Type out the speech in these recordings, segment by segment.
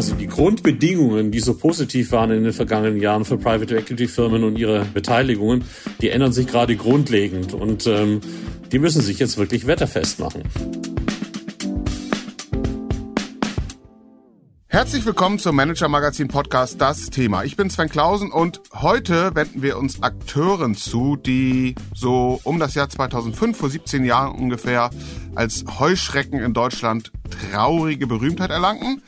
Also die Grundbedingungen, die so positiv waren in den vergangenen Jahren für Private Equity Firmen und ihre Beteiligungen, die ändern sich gerade grundlegend und ähm, die müssen sich jetzt wirklich wetterfest machen. Herzlich willkommen zum Manager Magazin Podcast Das Thema. Ich bin Sven Klausen und heute wenden wir uns Akteuren zu, die so um das Jahr 2005, vor 17 Jahren ungefähr, als Heuschrecken in Deutschland traurige Berühmtheit erlangten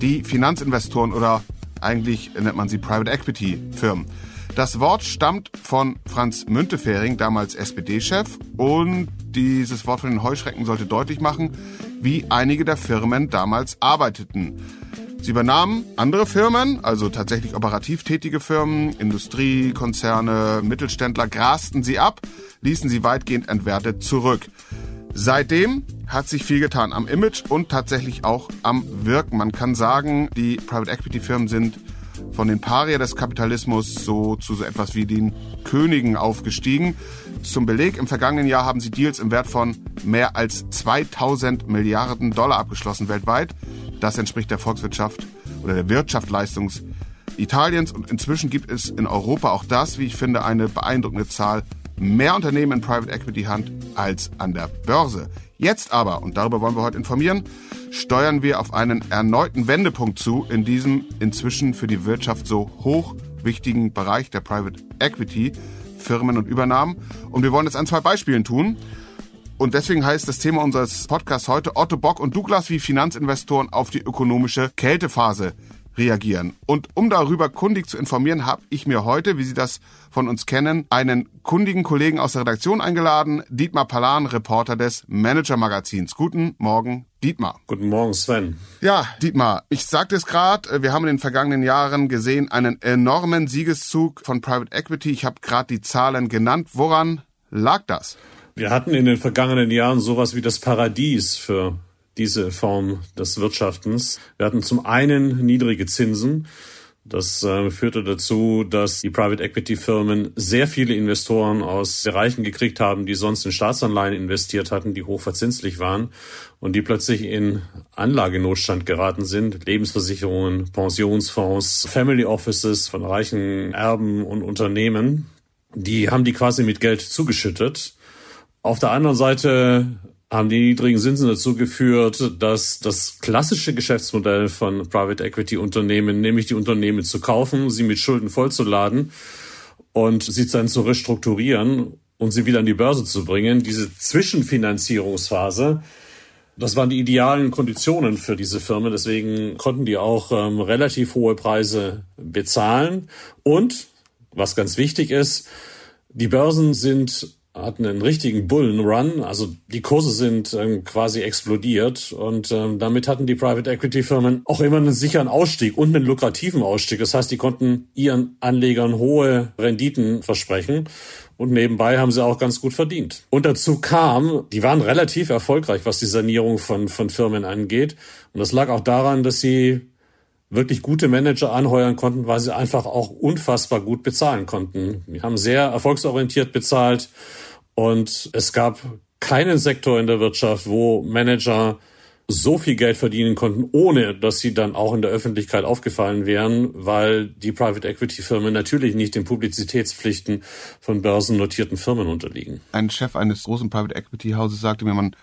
die Finanzinvestoren oder eigentlich nennt man sie Private Equity Firmen. Das Wort stammt von Franz Müntefering, damals SPD-Chef, und dieses Wort von den Heuschrecken sollte deutlich machen, wie einige der Firmen damals arbeiteten. Sie übernahmen andere Firmen, also tatsächlich operativ tätige Firmen, Industriekonzerne, Mittelständler, grasten sie ab, ließen sie weitgehend entwertet zurück. Seitdem hat sich viel getan am Image und tatsächlich auch am Wirken. Man kann sagen, die Private Equity Firmen sind von den Paria des Kapitalismus so zu so etwas wie den Königen aufgestiegen. Zum Beleg, im vergangenen Jahr haben sie Deals im Wert von mehr als 2000 Milliarden Dollar abgeschlossen weltweit. Das entspricht der Volkswirtschaft oder der Wirtschaftsleistung Italiens und inzwischen gibt es in Europa auch das, wie ich finde, eine beeindruckende Zahl mehr Unternehmen in Private Equity Hand als an der Börse. Jetzt aber, und darüber wollen wir heute informieren, steuern wir auf einen erneuten Wendepunkt zu in diesem inzwischen für die Wirtschaft so hoch wichtigen Bereich der Private Equity, Firmen und Übernahmen. Und wir wollen es an zwei Beispielen tun. Und deswegen heißt das Thema unseres Podcasts heute Otto Bock und Douglas wie Finanzinvestoren auf die ökonomische Kältephase reagieren. Und um darüber kundig zu informieren, habe ich mir heute, wie Sie das von uns kennen, einen kundigen Kollegen aus der Redaktion eingeladen, Dietmar Palan, Reporter des Manager Magazins. Guten Morgen, Dietmar. Guten Morgen, Sven. Ja, Dietmar, ich sagte es gerade, wir haben in den vergangenen Jahren gesehen einen enormen Siegeszug von Private Equity. Ich habe gerade die Zahlen genannt. Woran lag das? Wir hatten in den vergangenen Jahren sowas wie das Paradies für diese Form des Wirtschaftens. Wir hatten zum einen niedrige Zinsen. Das äh, führte dazu, dass die Private Equity Firmen sehr viele Investoren aus Bereichen gekriegt haben, die sonst in Staatsanleihen investiert hatten, die hochverzinslich waren und die plötzlich in Anlagenotstand geraten sind. Lebensversicherungen, Pensionsfonds, Family Offices von reichen Erben und Unternehmen. Die haben die quasi mit Geld zugeschüttet. Auf der anderen Seite haben die niedrigen Zinsen dazu geführt, dass das klassische Geschäftsmodell von Private Equity Unternehmen, nämlich die Unternehmen zu kaufen, sie mit Schulden vollzuladen und sie dann zu restrukturieren und sie wieder an die Börse zu bringen, diese Zwischenfinanzierungsphase, das waren die idealen Konditionen für diese Firmen. Deswegen konnten die auch ähm, relativ hohe Preise bezahlen. Und, was ganz wichtig ist, die Börsen sind hatten einen richtigen Bullenrun, also die Kurse sind ähm, quasi explodiert und ähm, damit hatten die Private Equity Firmen auch immer einen sicheren Ausstieg und einen lukrativen Ausstieg. Das heißt, die konnten ihren Anlegern hohe Renditen versprechen und nebenbei haben sie auch ganz gut verdient. Und dazu kam, die waren relativ erfolgreich, was die Sanierung von, von Firmen angeht. Und das lag auch daran, dass sie wirklich gute Manager anheuern konnten, weil sie einfach auch unfassbar gut bezahlen konnten. Wir haben sehr erfolgsorientiert bezahlt und es gab keinen Sektor in der Wirtschaft, wo Manager so viel Geld verdienen konnten, ohne dass sie dann auch in der Öffentlichkeit aufgefallen wären, weil die Private Equity Firmen natürlich nicht den Publizitätspflichten von börsennotierten Firmen unterliegen. Ein Chef eines großen Private Equity Hauses sagte mir, man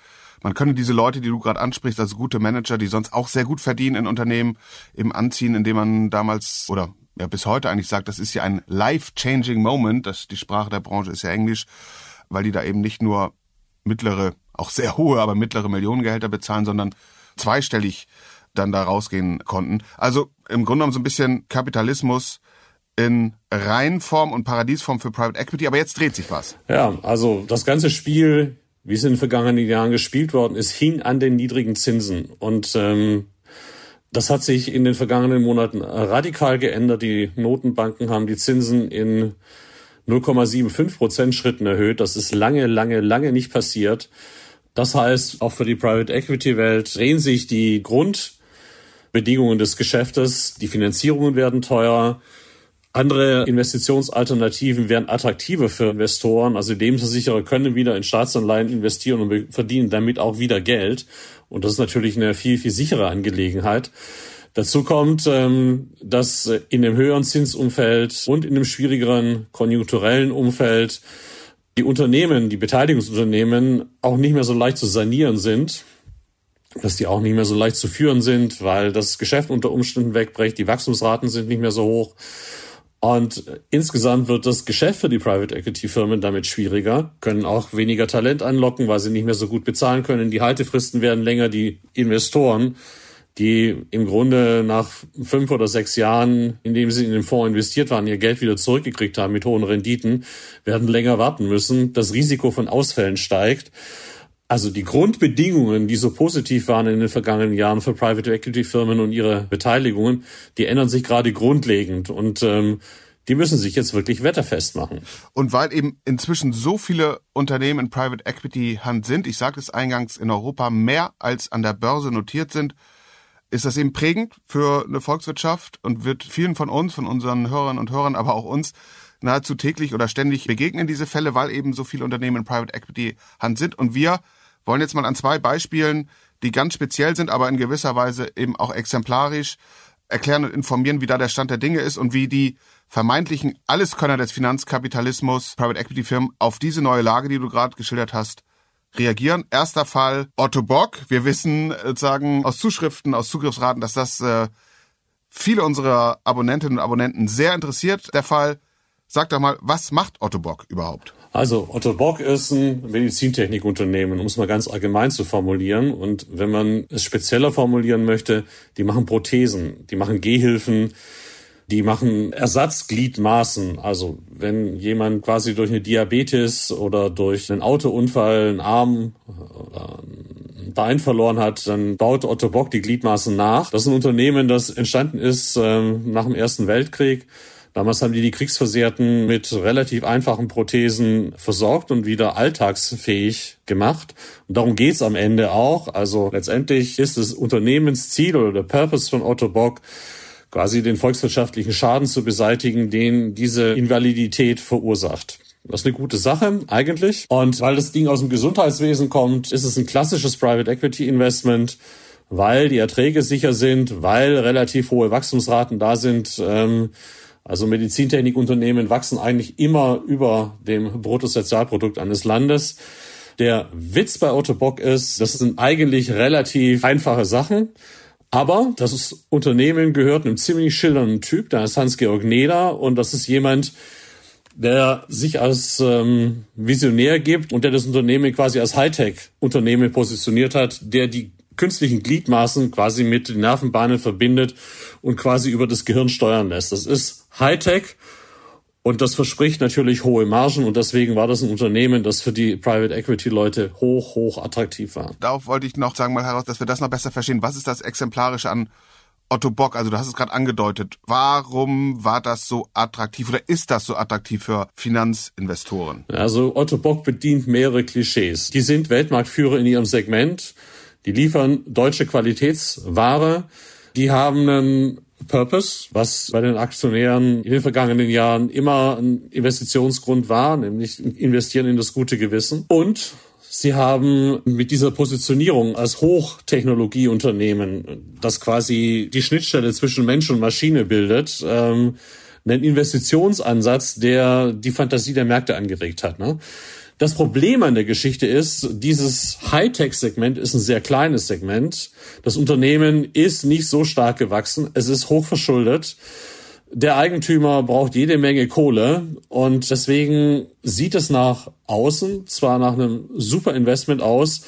man könne diese Leute, die du gerade ansprichst, also gute Manager, die sonst auch sehr gut verdienen in Unternehmen, eben anziehen, indem man damals oder ja bis heute eigentlich sagt, das ist ja ein life-changing Moment. Das, die Sprache der Branche ist ja Englisch weil die da eben nicht nur mittlere, auch sehr hohe, aber mittlere Millionengehälter bezahlen, sondern zweistellig dann da rausgehen konnten. Also im Grunde genommen so ein bisschen Kapitalismus in Reinform und Paradiesform für Private Equity, aber jetzt dreht sich was. Ja, also das ganze Spiel, wie es in den vergangenen Jahren gespielt worden ist, hing an den niedrigen Zinsen. Und ähm, das hat sich in den vergangenen Monaten radikal geändert. Die Notenbanken haben die Zinsen in 0,75 Prozent Schritten erhöht. Das ist lange, lange, lange nicht passiert. Das heißt, auch für die Private Equity Welt drehen sich die Grundbedingungen des Geschäftes. Die Finanzierungen werden teuer. Andere Investitionsalternativen werden attraktiver für Investoren. Also Lebensversicherer können wieder in Staatsanleihen investieren und verdienen damit auch wieder Geld. Und das ist natürlich eine viel, viel sichere Angelegenheit. Dazu kommt, ähm, dass in dem höheren Zinsumfeld und in dem schwierigeren konjunkturellen Umfeld die Unternehmen, die Beteiligungsunternehmen auch nicht mehr so leicht zu sanieren sind, dass die auch nicht mehr so leicht zu führen sind, weil das Geschäft unter Umständen wegbricht, die Wachstumsraten sind nicht mehr so hoch. Und insgesamt wird das Geschäft für die Private Equity Firmen damit schwieriger, können auch weniger Talent anlocken, weil sie nicht mehr so gut bezahlen können. Die Haltefristen werden länger. Die Investoren, die im Grunde nach fünf oder sechs Jahren, in dem sie in den Fonds investiert waren, ihr Geld wieder zurückgekriegt haben mit hohen Renditen, werden länger warten müssen. Das Risiko von Ausfällen steigt. Also die Grundbedingungen, die so positiv waren in den vergangenen Jahren für Private Equity Firmen und ihre Beteiligungen, die ändern sich gerade grundlegend und ähm, die müssen sich jetzt wirklich wetterfest machen. Und weil eben inzwischen so viele Unternehmen in Private Equity Hand sind, ich sagte es eingangs, in Europa mehr als an der Börse notiert sind, ist das eben prägend für eine Volkswirtschaft und wird vielen von uns, von unseren Hörern und Hörern, aber auch uns nahezu täglich oder ständig begegnen diese Fälle, weil eben so viele Unternehmen in Private Equity Hand sind. Und wir wollen jetzt mal an zwei Beispielen, die ganz speziell sind, aber in gewisser Weise eben auch exemplarisch erklären und informieren, wie da der Stand der Dinge ist und wie die vermeintlichen Alleskönner des Finanzkapitalismus, Private Equity Firmen, auf diese neue Lage, die du gerade geschildert hast, reagieren. Erster Fall Otto Bock. Wir wissen äh, sozusagen aus Zuschriften, aus Zugriffsraten, dass das äh, viele unserer Abonnentinnen und Abonnenten sehr interessiert. Der Fall, sag doch mal, was macht Otto Bock überhaupt? Also Otto Bock ist ein Medizintechnikunternehmen, um es mal ganz allgemein zu formulieren. Und wenn man es spezieller formulieren möchte, die machen Prothesen, die machen Gehhilfen, die machen Ersatzgliedmaßen. Also wenn jemand quasi durch eine Diabetes oder durch einen Autounfall einen Arm oder ein Bein verloren hat, dann baut Otto Bock die Gliedmaßen nach. Das ist ein Unternehmen, das entstanden ist äh, nach dem Ersten Weltkrieg Damals haben die die Kriegsversehrten mit relativ einfachen Prothesen versorgt und wieder alltagsfähig gemacht. Und darum geht's am Ende auch. Also letztendlich ist das Unternehmensziel oder der Purpose von Otto Bock, quasi den volkswirtschaftlichen Schaden zu beseitigen, den diese Invalidität verursacht. Das ist eine gute Sache eigentlich. Und weil das Ding aus dem Gesundheitswesen kommt, ist es ein klassisches Private Equity Investment, weil die Erträge sicher sind, weil relativ hohe Wachstumsraten da sind. Ähm, also Medizintechnikunternehmen wachsen eigentlich immer über dem Bruttosozialprodukt eines Landes. Der Witz bei Otto Bock ist, das sind eigentlich relativ einfache Sachen. Aber das Unternehmen gehört einem ziemlich schillernden Typ, da ist Hans-Georg Neder und das ist jemand, der sich als ähm, Visionär gibt und der das Unternehmen quasi als Hightech-Unternehmen positioniert hat, der die künstlichen Gliedmaßen quasi mit den Nervenbahnen verbindet und quasi über das Gehirn steuern lässt. Das ist Hightech und das verspricht natürlich hohe Margen und deswegen war das ein Unternehmen, das für die Private Equity Leute hoch, hoch attraktiv war. Darauf wollte ich noch sagen mal heraus, dass wir das noch besser verstehen. Was ist das Exemplarische an Otto Bock? Also du hast es gerade angedeutet. Warum war das so attraktiv oder ist das so attraktiv für Finanzinvestoren? Also Otto Bock bedient mehrere Klischees. Die sind Weltmarktführer in ihrem Segment. Die liefern deutsche Qualitätsware. Die haben einen Purpose, was bei den Aktionären in den vergangenen Jahren immer ein Investitionsgrund war, nämlich investieren in das gute Gewissen. Und Sie haben mit dieser Positionierung als Hochtechnologieunternehmen, das quasi die Schnittstelle zwischen Mensch und Maschine bildet, ähm, einen Investitionsansatz, der die Fantasie der Märkte angeregt hat. Ne? Das Problem an der Geschichte ist, dieses Hightech-Segment ist ein sehr kleines Segment. Das Unternehmen ist nicht so stark gewachsen. Es ist hochverschuldet. Der Eigentümer braucht jede Menge Kohle und deswegen sieht es nach außen zwar nach einem super Investment aus,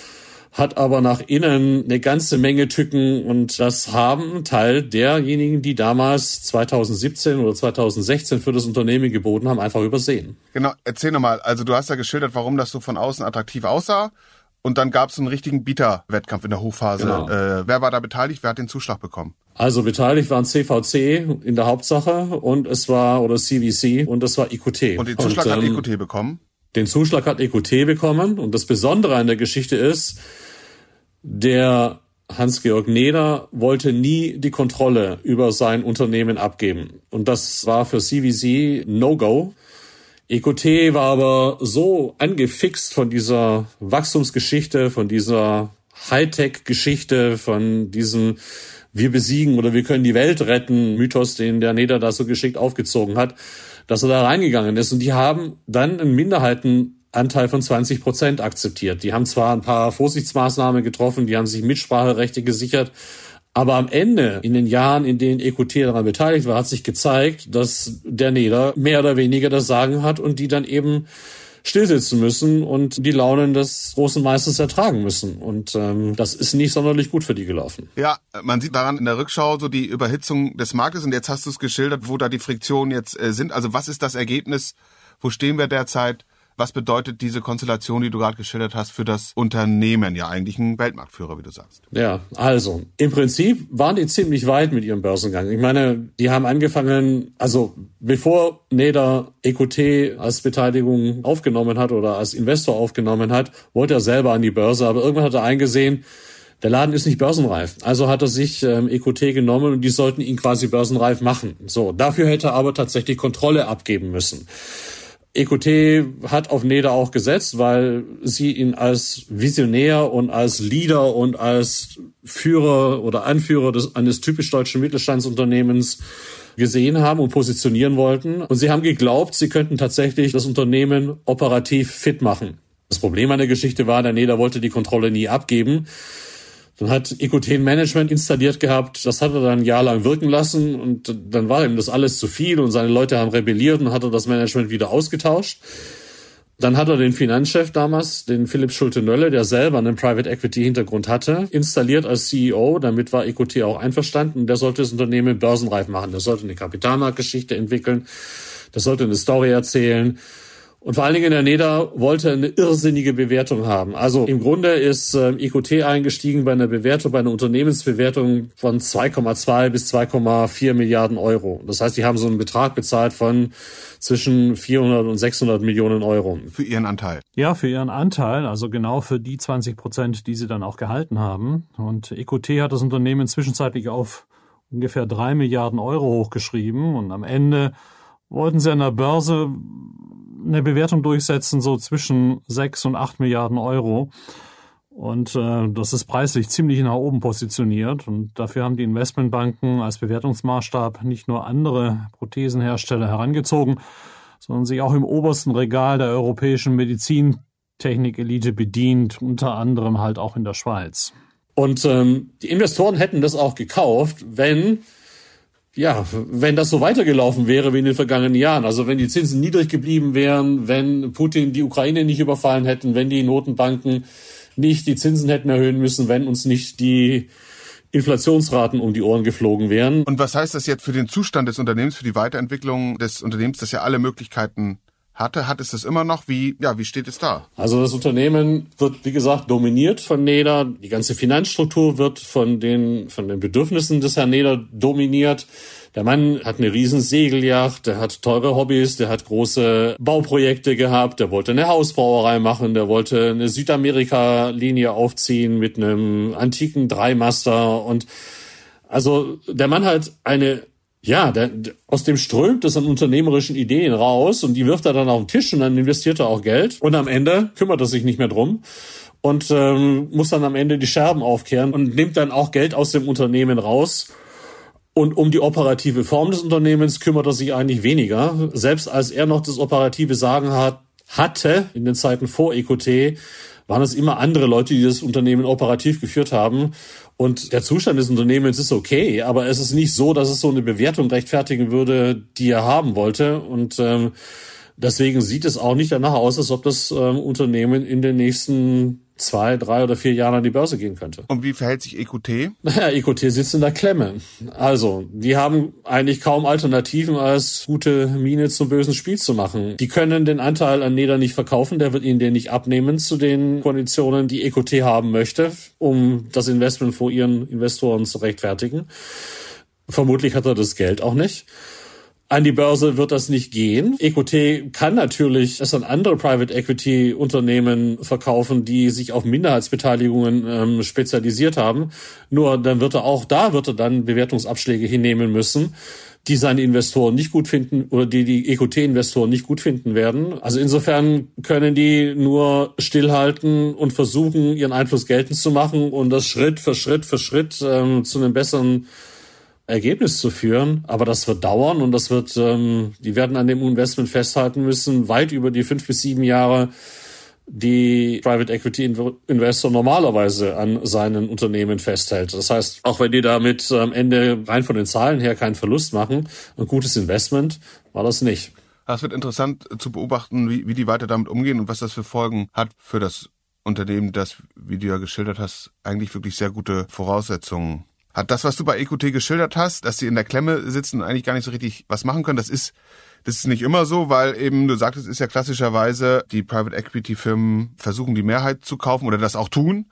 hat aber nach innen eine ganze Menge Tücken und das haben Teil derjenigen, die damals 2017 oder 2016 für das Unternehmen geboten haben, einfach übersehen. Genau, erzähl nochmal. Also du hast ja geschildert, warum das so von außen attraktiv aussah. Und dann gab es einen richtigen Bieterwettkampf in der Hochphase. Genau. Äh, wer war da beteiligt? Wer hat den Zuschlag bekommen? Also beteiligt waren CVC in der Hauptsache und es war, oder CVC und es war EQT. Und den Zuschlag und, ähm, hat EQT bekommen? Den Zuschlag hat EQT bekommen und das Besondere an der Geschichte ist, der Hans-Georg Neder wollte nie die Kontrolle über sein Unternehmen abgeben. Und das war für CVC No-Go. EQT war aber so angefixt von dieser Wachstumsgeschichte, von dieser Hightech-Geschichte, von diesem wir besiegen oder wir können die Welt retten Mythos, den der Neder da so geschickt aufgezogen hat, dass er da reingegangen ist. Und die haben dann einen Minderheitenanteil von 20 Prozent akzeptiert. Die haben zwar ein paar Vorsichtsmaßnahmen getroffen, die haben sich Mitspracherechte gesichert, aber am Ende, in den Jahren, in denen EQT daran beteiligt war, hat sich gezeigt, dass der Neder mehr oder weniger das Sagen hat und die dann eben stillsitzen müssen und die Launen des großen Meisters ertragen müssen. Und ähm, das ist nicht sonderlich gut für die gelaufen. Ja, man sieht daran in der Rückschau so die Überhitzung des Marktes und jetzt hast du es geschildert, wo da die Friktionen jetzt äh, sind. Also was ist das Ergebnis? Wo stehen wir derzeit? Was bedeutet diese Konstellation, die du gerade geschildert hast, für das Unternehmen? Ja, eigentlich ein Weltmarktführer, wie du sagst. Ja, also im Prinzip waren die ziemlich weit mit ihrem Börsengang. Ich meine, die haben angefangen, also bevor Neder EQT als Beteiligung aufgenommen hat oder als Investor aufgenommen hat, wollte er selber an die Börse, aber irgendwann hat er eingesehen, der Laden ist nicht börsenreif. Also hat er sich ähm, EQT genommen und die sollten ihn quasi börsenreif machen. So, dafür hätte er aber tatsächlich Kontrolle abgeben müssen. EQT hat auf Neder auch gesetzt, weil sie ihn als Visionär und als Leader und als Führer oder Anführer des, eines typisch deutschen Mittelstandsunternehmens gesehen haben und positionieren wollten. Und sie haben geglaubt, sie könnten tatsächlich das Unternehmen operativ fit machen. Das Problem an der Geschichte war, der Neder wollte die Kontrolle nie abgeben. Dann hat Ecoten Management installiert gehabt, das hat er dann ein Jahr lang wirken lassen und dann war ihm das alles zu viel und seine Leute haben rebelliert und hat er das Management wieder ausgetauscht. Dann hat er den Finanzchef damals, den Philipp Schulte-Nölle, der selber einen Private Equity Hintergrund hatte, installiert als CEO. Damit war EQT auch einverstanden. Der sollte das Unternehmen börsenreif machen. Der sollte eine Kapitalmarktgeschichte entwickeln. Der sollte eine Story erzählen. Und vor allen Dingen der Neda wollte eine irrsinnige Bewertung haben. Also im Grunde ist äh, EQT eingestiegen bei einer Bewertung, bei einer Unternehmensbewertung von 2,2 bis 2,4 Milliarden Euro. Das heißt, die haben so einen Betrag bezahlt von zwischen 400 und 600 Millionen Euro. Für ihren Anteil. Ja, für ihren Anteil, also genau für die 20 Prozent, die sie dann auch gehalten haben. Und EQT hat das Unternehmen zwischenzeitlich auf ungefähr drei Milliarden Euro hochgeschrieben und am Ende wollten sie an der Börse eine Bewertung durchsetzen, so zwischen sechs und acht Milliarden Euro. Und äh, das ist preislich ziemlich nach oben positioniert. Und dafür haben die Investmentbanken als Bewertungsmaßstab nicht nur andere Prothesenhersteller herangezogen, sondern sich auch im obersten Regal der europäischen Medizintechnik-Elite bedient, unter anderem halt auch in der Schweiz. Und ähm, die Investoren hätten das auch gekauft, wenn ja, wenn das so weitergelaufen wäre wie in den vergangenen Jahren, also wenn die Zinsen niedrig geblieben wären, wenn Putin die Ukraine nicht überfallen hätten, wenn die Notenbanken nicht die Zinsen hätten erhöhen müssen, wenn uns nicht die Inflationsraten um die Ohren geflogen wären. Und was heißt das jetzt für den Zustand des Unternehmens, für die Weiterentwicklung des Unternehmens, das ja alle Möglichkeiten hatte, hat es das immer noch? Wie, ja, wie steht es da? Also das Unternehmen wird, wie gesagt, dominiert von Neder. Die ganze Finanzstruktur wird von den, von den Bedürfnissen des Herrn Neder dominiert. Der Mann hat eine riesen Segelyacht, der hat teure Hobbys, der hat große Bauprojekte gehabt, der wollte eine Hausbrauerei machen, der wollte eine Südamerika-Linie aufziehen mit einem antiken Dreimaster und also der Mann hat eine ja, der, aus dem strömt es an unternehmerischen Ideen raus und die wirft er dann auf den Tisch und dann investiert er auch Geld und am Ende kümmert er sich nicht mehr drum und ähm, muss dann am Ende die Scherben aufkehren und nimmt dann auch Geld aus dem Unternehmen raus. Und um die operative Form des Unternehmens kümmert er sich eigentlich weniger. Selbst als er noch das operative Sagen hat, hatte in den Zeiten vor EQT, waren es immer andere Leute, die das Unternehmen operativ geführt haben. Und der Zustand des Unternehmens ist okay, aber es ist nicht so, dass es so eine Bewertung rechtfertigen würde, die er haben wollte. Und ähm, deswegen sieht es auch nicht danach aus, als ob das ähm, Unternehmen in den nächsten zwei, drei oder vier Jahren an die Börse gehen könnte. Und wie verhält sich EQT? Naja, EQT sitzt in der Klemme. Also, die haben eigentlich kaum Alternativen, als gute Miene zum bösen Spiel zu machen. Die können den Anteil an Neder nicht verkaufen, der wird ihnen den nicht abnehmen zu den Konditionen, die EQT haben möchte, um das Investment vor ihren Investoren zu rechtfertigen. Vermutlich hat er das Geld auch nicht. An die Börse wird das nicht gehen. EQT kann natürlich es an andere Private Equity Unternehmen verkaufen, die sich auf Minderheitsbeteiligungen ähm, spezialisiert haben. Nur dann wird er auch da wird er dann Bewertungsabschläge hinnehmen müssen, die seine Investoren nicht gut finden oder die die EQT-Investoren nicht gut finden werden. Also insofern können die nur stillhalten und versuchen, ihren Einfluss geltend zu machen und das Schritt für Schritt für Schritt ähm, zu einem besseren Ergebnis zu führen. Aber das wird dauern und das wird, ähm, die werden an dem Investment festhalten müssen, weit über die fünf bis sieben Jahre, die Private Equity Investor normalerweise an seinen Unternehmen festhält. Das heißt, auch wenn die damit am Ende rein von den Zahlen her keinen Verlust machen, ein gutes Investment war das nicht. Es wird interessant zu beobachten, wie, wie die weiter damit umgehen und was das für Folgen hat für das Unternehmen, das, wie du ja geschildert hast, eigentlich wirklich sehr gute Voraussetzungen hat. Das, was du bei EQT geschildert hast, dass sie in der Klemme sitzen und eigentlich gar nicht so richtig was machen können, das ist das ist nicht immer so, weil eben, du sagtest, ist ja klassischerweise, die Private Equity Firmen versuchen die Mehrheit zu kaufen oder das auch tun,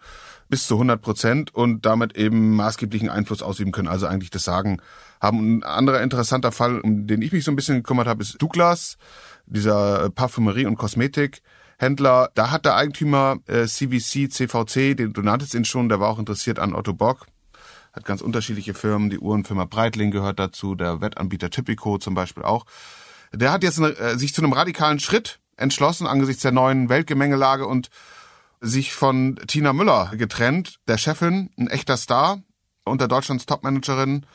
bis zu 100 Prozent und damit eben maßgeblichen Einfluss ausüben können, also eigentlich das Sagen haben. Ein anderer interessanter Fall, um den ich mich so ein bisschen gekümmert habe, ist Douglas, dieser Parfümerie- und Kosmetikhändler. Da hat der Eigentümer äh, CVC, CVC, den, du nanntest ihn schon, der war auch interessiert an Otto Bock, hat ganz unterschiedliche Firmen, die Uhrenfirma Breitling gehört dazu, der Wettanbieter Typico zum Beispiel auch. Der hat jetzt eine, äh, sich zu einem radikalen Schritt entschlossen angesichts der neuen Weltgemengelage und sich von Tina Müller getrennt, der Chefin, ein echter Star unter Deutschlands Topmanagerin.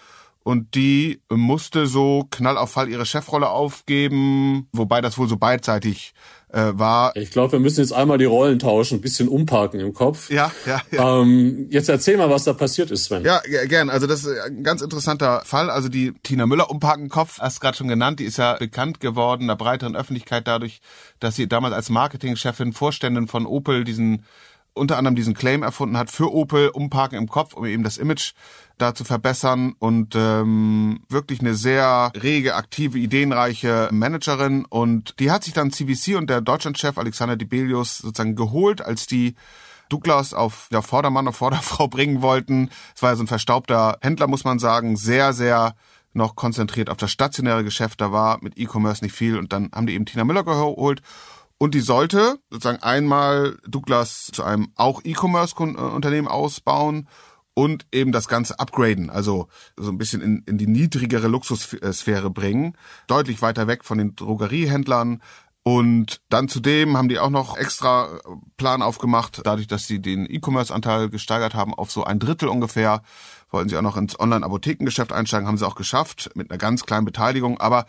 Und die musste so knall auf Fall ihre Chefrolle aufgeben, wobei das wohl so beidseitig äh, war. Ich glaube, wir müssen jetzt einmal die Rollen tauschen, ein bisschen umparken im Kopf. Ja, ja, ja. Ähm, jetzt erzähl mal, was da passiert ist, Sven. Ja, gern. Also das ist ein ganz interessanter Fall. Also die Tina Müller umparken im Kopf, hast gerade schon genannt, die ist ja bekannt geworden der breiteren Öffentlichkeit dadurch, dass sie damals als Marketingchefin, Vorständin von Opel diesen unter anderem diesen Claim erfunden hat für Opel, umparken im Kopf, um eben das Image da zu verbessern und ähm, wirklich eine sehr rege, aktive, ideenreiche Managerin und die hat sich dann CVC und der Deutschlandchef Alexander Dibelius sozusagen geholt, als die Douglas auf ja, Vordermann auf Vorderfrau bringen wollten. Es war ja so ein verstaubter Händler, muss man sagen, sehr, sehr noch konzentriert auf das stationäre Geschäft. Da war mit E-Commerce nicht viel und dann haben die eben Tina Müller geholt und die sollte sozusagen einmal Douglas zu einem auch E-Commerce-Unternehmen ausbauen und eben das Ganze upgraden, also so ein bisschen in, in die niedrigere Luxussphäre bringen, deutlich weiter weg von den Drogeriehändlern. Und dann zudem haben die auch noch extra Plan aufgemacht, dadurch, dass sie den E-Commerce-Anteil gesteigert haben auf so ein Drittel ungefähr, wollten sie auch noch ins Online-Apothekengeschäft einsteigen, haben sie auch geschafft mit einer ganz kleinen Beteiligung. Aber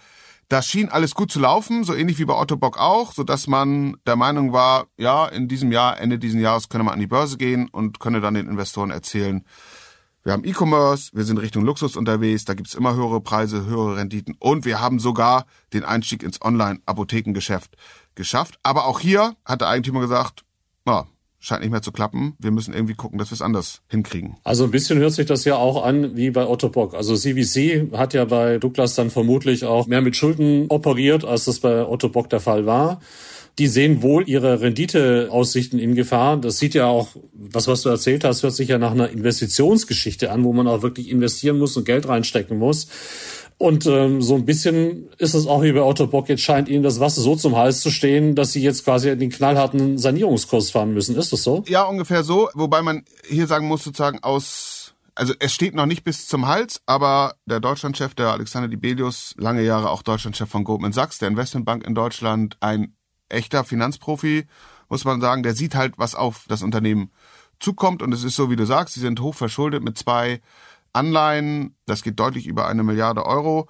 das schien alles gut zu laufen, so ähnlich wie bei Otto Bock auch, so dass man der Meinung war, ja, in diesem Jahr, Ende dieses Jahres könne man an die Börse gehen und könne dann den Investoren erzählen, wir haben E-Commerce, wir sind Richtung Luxus unterwegs, da gibt's immer höhere Preise, höhere Renditen und wir haben sogar den Einstieg ins Online-Apothekengeschäft geschafft. Aber auch hier hat der Eigentümer gesagt, na, scheint nicht mehr zu klappen. Wir müssen irgendwie gucken, dass wir es anders hinkriegen. Also ein bisschen hört sich das ja auch an wie bei Otto Bock. Also CVC hat ja bei Douglas dann vermutlich auch mehr mit Schulden operiert, als das bei Otto Bock der Fall war. Die sehen wohl ihre Renditeaussichten in Gefahr. Das sieht ja auch, das, was du erzählt hast, hört sich ja nach einer Investitionsgeschichte an, wo man auch wirklich investieren muss und Geld reinstecken muss. Und ähm, so ein bisschen ist es auch wie bei Otto Bock. Jetzt scheint ihnen das Wasser so zum Hals zu stehen, dass sie jetzt quasi den knallharten Sanierungskurs fahren müssen. Ist das so? Ja, ungefähr so. Wobei man hier sagen muss, sozusagen aus also es steht noch nicht bis zum Hals, aber der Deutschlandchef, der Alexander Dibelius, lange Jahre auch Deutschlandchef von Goldman Sachs, der Investmentbank in Deutschland, ein echter Finanzprofi, muss man sagen, der sieht halt, was auf das Unternehmen zukommt. Und es ist so, wie du sagst, sie sind hoch verschuldet mit zwei Anleihen, das geht deutlich über eine Milliarde Euro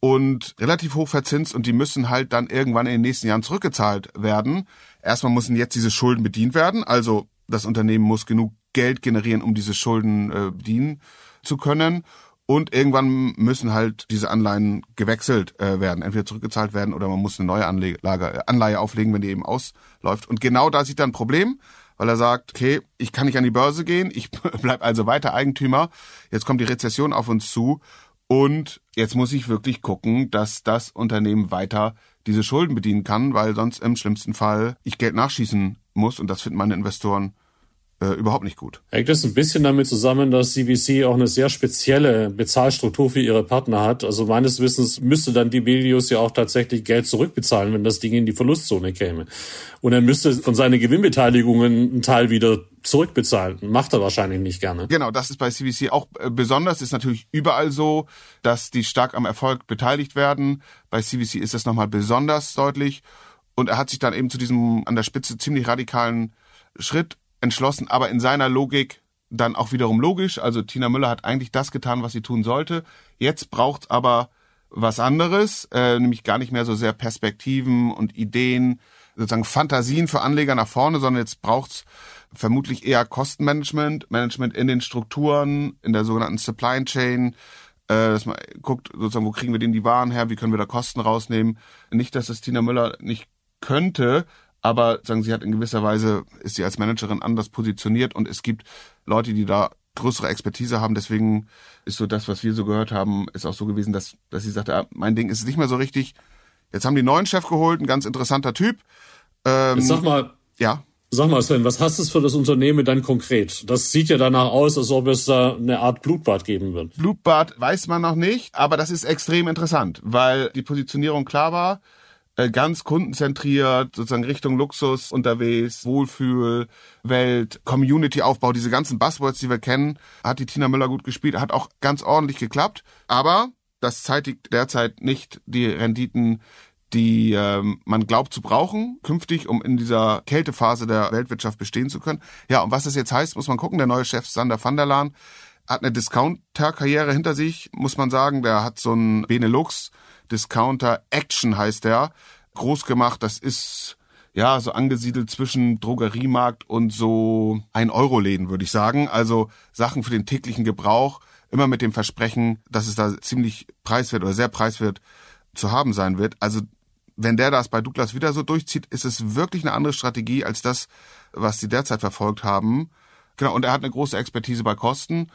und relativ hoch verzinst und die müssen halt dann irgendwann in den nächsten Jahren zurückgezahlt werden. Erstmal müssen jetzt diese Schulden bedient werden, also das Unternehmen muss genug Geld generieren, um diese Schulden äh, bedienen zu können. Und irgendwann müssen halt diese Anleihen gewechselt äh, werden, entweder zurückgezahlt werden oder man muss eine neue Anlage, äh, Anleihe auflegen, wenn die eben ausläuft. Und genau da sieht er ein Problem, weil er sagt, okay, ich kann nicht an die Börse gehen, ich bleib also weiter Eigentümer, jetzt kommt die Rezession auf uns zu und jetzt muss ich wirklich gucken, dass das Unternehmen weiter diese Schulden bedienen kann, weil sonst im schlimmsten Fall ich Geld nachschießen muss und das finden meine Investoren äh, überhaupt nicht gut. Hängt das ein bisschen damit zusammen, dass CVC auch eine sehr spezielle Bezahlstruktur für ihre Partner hat? Also meines Wissens müsste dann Dibelius ja auch tatsächlich Geld zurückbezahlen, wenn das Ding in die Verlustzone käme. Und er müsste von seinen Gewinnbeteiligungen einen Teil wieder zurückbezahlt. Macht er wahrscheinlich nicht gerne. Genau, das ist bei CVC auch äh, besonders. Ist natürlich überall so, dass die stark am Erfolg beteiligt werden. Bei CVC ist das nochmal besonders deutlich. Und er hat sich dann eben zu diesem an der Spitze ziemlich radikalen Schritt entschlossen, aber in seiner Logik dann auch wiederum logisch. Also Tina Müller hat eigentlich das getan, was sie tun sollte. Jetzt braucht's aber was anderes, äh, nämlich gar nicht mehr so sehr Perspektiven und Ideen, sozusagen Fantasien für Anleger nach vorne, sondern jetzt braucht's vermutlich eher Kostenmanagement, Management in den Strukturen, in der sogenannten Supply Chain, äh, dass man guckt, sozusagen, wo kriegen wir denn die Waren her, wie können wir da Kosten rausnehmen. Nicht, dass es Tina Müller nicht könnte, aber sagen sie hat in gewisser Weise ist sie als Managerin anders positioniert und es gibt Leute, die da größere Expertise haben. Deswegen ist so das, was wir so gehört haben, ist auch so gewesen, dass, dass sie sagte, ah, mein Ding ist nicht mehr so richtig. Jetzt haben die neuen Chef geholt, ein ganz interessanter Typ. Ähm, Jetzt sag mal, ja. Sag mal, Sven, was hast du für das Unternehmen dann konkret? Das sieht ja danach aus, als ob es da eine Art Blutbad geben wird. Blutbad weiß man noch nicht, aber das ist extrem interessant, weil die Positionierung klar war. Äh, ganz kundenzentriert, sozusagen Richtung Luxus unterwegs, Wohlfühl, Welt, Community-Aufbau, diese ganzen Buzzwords, die wir kennen, hat die Tina Müller gut gespielt, hat auch ganz ordentlich geklappt. Aber das zeitigt derzeit nicht die Renditen, die ähm, man glaubt zu brauchen, künftig, um in dieser Kältephase der Weltwirtschaft bestehen zu können. Ja, und was das jetzt heißt, muss man gucken. Der neue Chef Sander van der Laan hat eine Discounter-Karriere hinter sich, muss man sagen. Der hat so ein Benelux Discounter Action heißt der, groß gemacht. Das ist ja so angesiedelt zwischen Drogeriemarkt und so ein Euro Läden, würde ich sagen. Also Sachen für den täglichen Gebrauch, immer mit dem Versprechen, dass es da ziemlich preiswert oder sehr preiswert zu haben sein wird. Also wenn der das bei Douglas wieder so durchzieht, ist es wirklich eine andere Strategie als das, was sie derzeit verfolgt haben. Genau, und er hat eine große Expertise bei Kosten,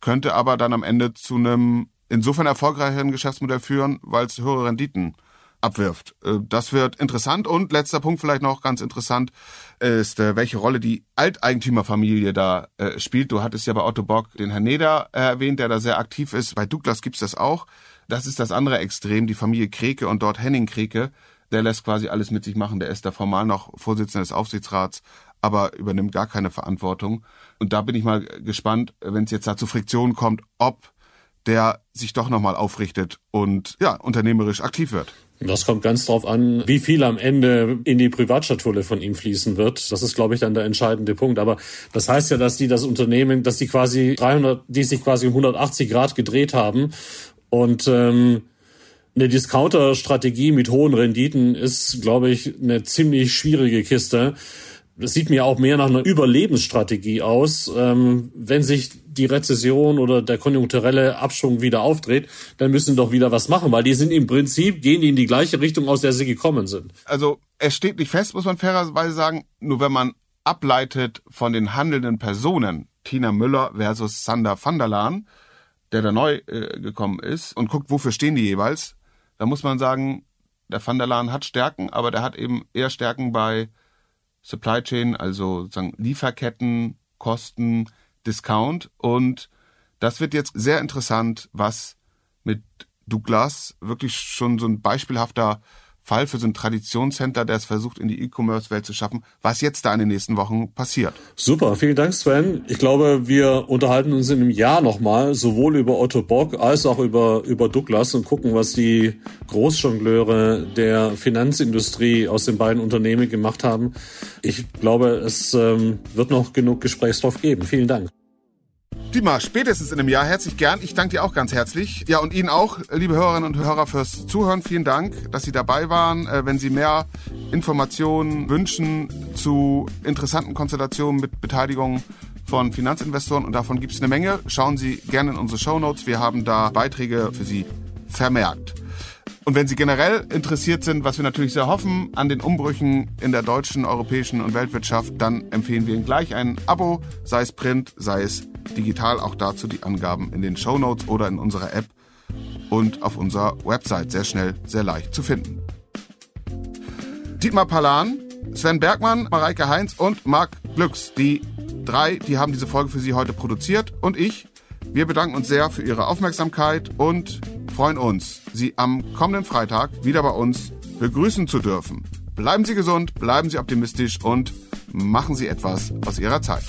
könnte aber dann am Ende zu einem insofern erfolgreicheren Geschäftsmodell führen, weil es höhere Renditen abwirft. Äh, das wird interessant und letzter Punkt vielleicht noch ganz interessant ist, äh, welche Rolle die Alteigentümerfamilie da äh, spielt. Du hattest ja bei Otto Bock den Herrn Neder erwähnt, der da sehr aktiv ist. Bei Douglas gibt's das auch. Das ist das andere Extrem, die Familie Kreke und dort Henning Kreke. Der lässt quasi alles mit sich machen. Der ist da formal noch Vorsitzender des Aufsichtsrats, aber übernimmt gar keine Verantwortung. Und da bin ich mal gespannt, wenn es jetzt da zu Friktionen kommt, ob der sich doch nochmal aufrichtet und ja, unternehmerisch aktiv wird. Das kommt ganz drauf an, wie viel am Ende in die Privatschatulle von ihm fließen wird. Das ist, glaube ich, dann der entscheidende Punkt. Aber das heißt ja, dass die das Unternehmen, dass die quasi 300, die sich quasi um 180 Grad gedreht haben und ähm, eine Discounter-Strategie mit hohen Renditen ist, glaube ich, eine ziemlich schwierige Kiste. Das sieht mir auch mehr nach einer Überlebensstrategie aus. Ähm, wenn sich die Rezession oder der konjunkturelle Abschwung wieder auftritt, dann müssen doch wieder was machen, weil die sind im Prinzip, gehen die in die gleiche Richtung, aus der sie gekommen sind. Also es steht nicht fest, muss man fairerweise sagen, nur wenn man ableitet von den handelnden Personen, Tina Müller versus Sander van der Laan, der da neu äh, gekommen ist, und guckt, wofür stehen die jeweils, dann muss man sagen, der van der Laan hat Stärken, aber der hat eben eher Stärken bei Supply Chain, also sozusagen Lieferketten, Kosten, Discount. Und das wird jetzt sehr interessant, was mit Douglas wirklich schon so ein beispielhafter Fall für so ein Traditionscenter, der es versucht, in die E-Commerce-Welt zu schaffen, was jetzt da in den nächsten Wochen passiert. Super, vielen Dank, Sven. Ich glaube, wir unterhalten uns in einem Jahr nochmal, sowohl über Otto Bock als auch über, über Douglas und gucken, was die Großjongleure der Finanzindustrie aus den beiden Unternehmen gemacht haben. Ich glaube, es ähm, wird noch genug Gesprächsstoff geben. Vielen Dank. Dietmar, spätestens in einem Jahr. Herzlich gern. Ich danke dir auch ganz herzlich. Ja, und Ihnen auch, liebe Hörerinnen und Hörer, fürs Zuhören. Vielen Dank, dass Sie dabei waren. Äh, wenn Sie mehr Informationen wünschen zu interessanten Konstellationen mit Beteiligung von Finanzinvestoren, und davon gibt es eine Menge, schauen Sie gerne in unsere Show Notes. Wir haben da Beiträge für Sie vermerkt. Und wenn Sie generell interessiert sind, was wir natürlich sehr hoffen, an den Umbrüchen in der deutschen, europäischen und Weltwirtschaft, dann empfehlen wir Ihnen gleich ein Abo, sei es Print, sei es digital. Auch dazu die Angaben in den Show Notes oder in unserer App und auf unserer Website. Sehr schnell, sehr leicht zu finden. Dietmar Palan, Sven Bergmann, Mareike Heinz und Marc Glücks. Die drei, die haben diese Folge für Sie heute produziert. Und ich, wir bedanken uns sehr für Ihre Aufmerksamkeit und freuen uns, Sie am kommenden Freitag wieder bei uns begrüßen zu dürfen. Bleiben Sie gesund, bleiben Sie optimistisch und machen Sie etwas aus Ihrer Zeit.